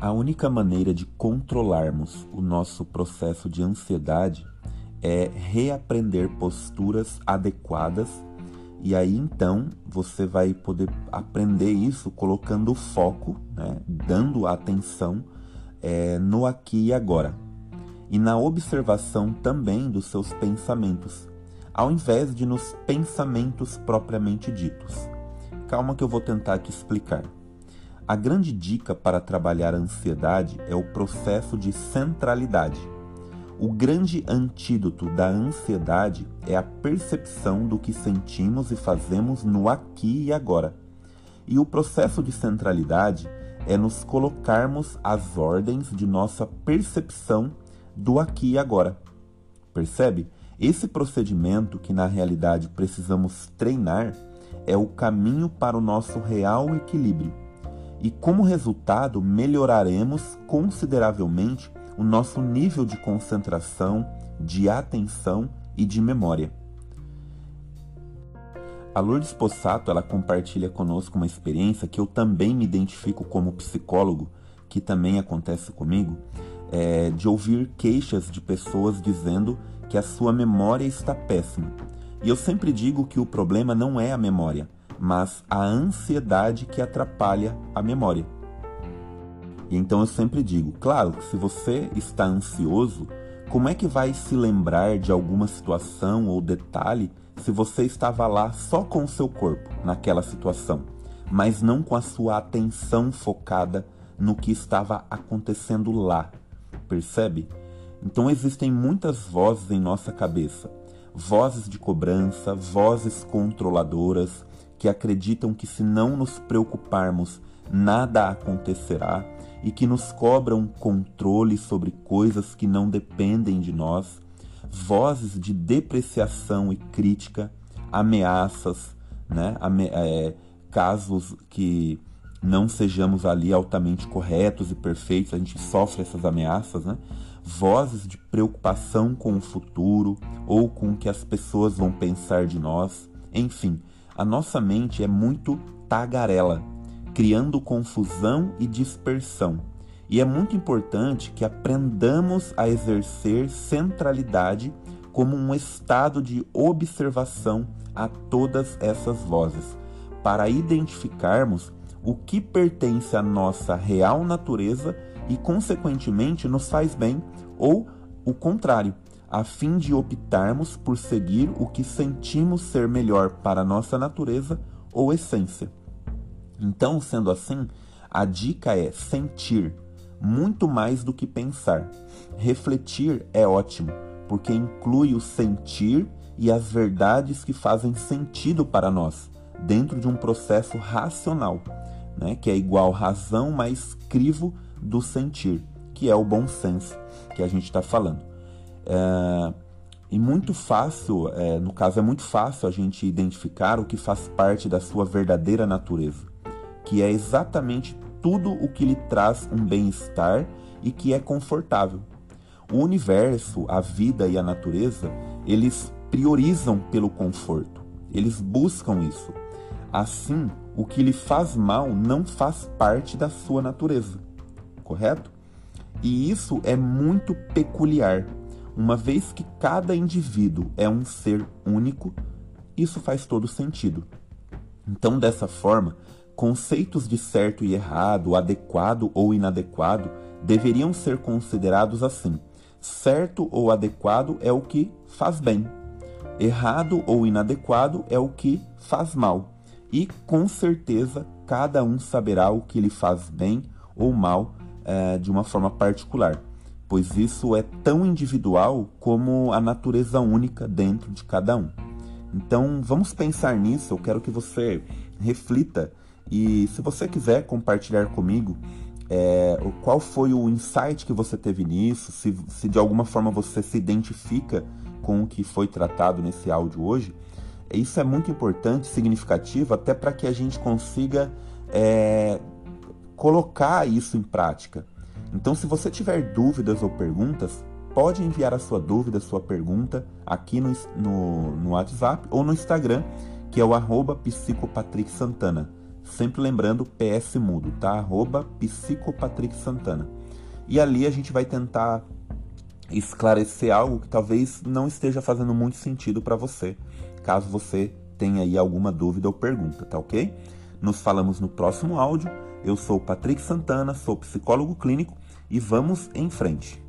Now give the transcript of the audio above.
A única maneira de controlarmos o nosso processo de ansiedade é reaprender posturas adequadas e aí então você vai poder aprender isso colocando o foco, né, dando atenção é, no aqui e agora e na observação também dos seus pensamentos, ao invés de nos pensamentos propriamente ditos. Calma que eu vou tentar aqui explicar. A grande dica para trabalhar a ansiedade é o processo de centralidade. O grande antídoto da ansiedade é a percepção do que sentimos e fazemos no aqui e agora. E o processo de centralidade é nos colocarmos às ordens de nossa percepção do aqui e agora. Percebe? Esse procedimento que na realidade precisamos treinar é o caminho para o nosso real equilíbrio e, como resultado, melhoraremos consideravelmente o nosso nível de concentração, de atenção e de memória. A Lourdes Possato ela compartilha conosco uma experiência que eu também me identifico como psicólogo, que também acontece comigo, é, de ouvir queixas de pessoas dizendo que a sua memória está péssima. E eu sempre digo que o problema não é a memória, mas a ansiedade que atrapalha a memória. E então eu sempre digo, claro, se você está ansioso, como é que vai se lembrar de alguma situação ou detalhe se você estava lá só com o seu corpo naquela situação, mas não com a sua atenção focada no que estava acontecendo lá? Percebe? Então existem muitas vozes em nossa cabeça, vozes de cobrança, vozes controladoras, que acreditam que se não nos preocuparmos, nada acontecerá e que nos cobram controle sobre coisas que não dependem de nós, vozes de depreciação e crítica, ameaças, né? Ame é, casos que não sejamos ali altamente corretos e perfeitos, a gente sofre essas ameaças, né? Vozes de preocupação com o futuro ou com o que as pessoas vão pensar de nós, enfim, a nossa mente é muito tagarela, criando confusão e dispersão. E é muito importante que aprendamos a exercer centralidade como um estado de observação a todas essas vozes, para identificarmos o que pertence à nossa real natureza e, consequentemente, nos faz bem, ou o contrário, a fim de optarmos por seguir o que sentimos ser melhor para nossa natureza ou essência. Então, sendo assim, a dica é sentir muito mais do que pensar. Refletir é ótimo, porque inclui o sentir e as verdades que fazem sentido para nós, dentro de um processo racional, né, que é igual razão mais crivo do sentir, que é o bom senso que a gente está falando. É, e muito fácil, é, no caso, é muito fácil a gente identificar o que faz parte da sua verdadeira natureza, que é exatamente tudo o que lhe traz um bem-estar e que é confortável. O universo, a vida e a natureza, eles priorizam pelo conforto, eles buscam isso. Assim, o que lhe faz mal não faz parte da sua natureza, correto? E isso é muito peculiar uma vez que cada indivíduo é um ser único, isso faz todo sentido. Então, dessa forma, conceitos de certo e errado, adequado ou inadequado, deveriam ser considerados assim: certo ou adequado é o que faz bem, errado ou inadequado é o que faz mal. E com certeza cada um saberá o que lhe faz bem ou mal é, de uma forma particular pois isso é tão individual como a natureza única dentro de cada um. Então vamos pensar nisso, eu quero que você reflita e se você quiser compartilhar comigo é, qual foi o insight que você teve nisso, se, se de alguma forma você se identifica com o que foi tratado nesse áudio hoje, isso é muito importante, significativo, até para que a gente consiga é, colocar isso em prática. Então, se você tiver dúvidas ou perguntas, pode enviar a sua dúvida, sua pergunta aqui no, no, no WhatsApp ou no Instagram, que é o arroba psicopatricksantana. Sempre lembrando PS Mudo, tá? Arroba Santana. E ali a gente vai tentar esclarecer algo que talvez não esteja fazendo muito sentido para você, caso você tenha aí alguma dúvida ou pergunta, tá ok? Nos falamos no próximo áudio. Eu sou Patrick Santana, sou psicólogo clínico e vamos em frente.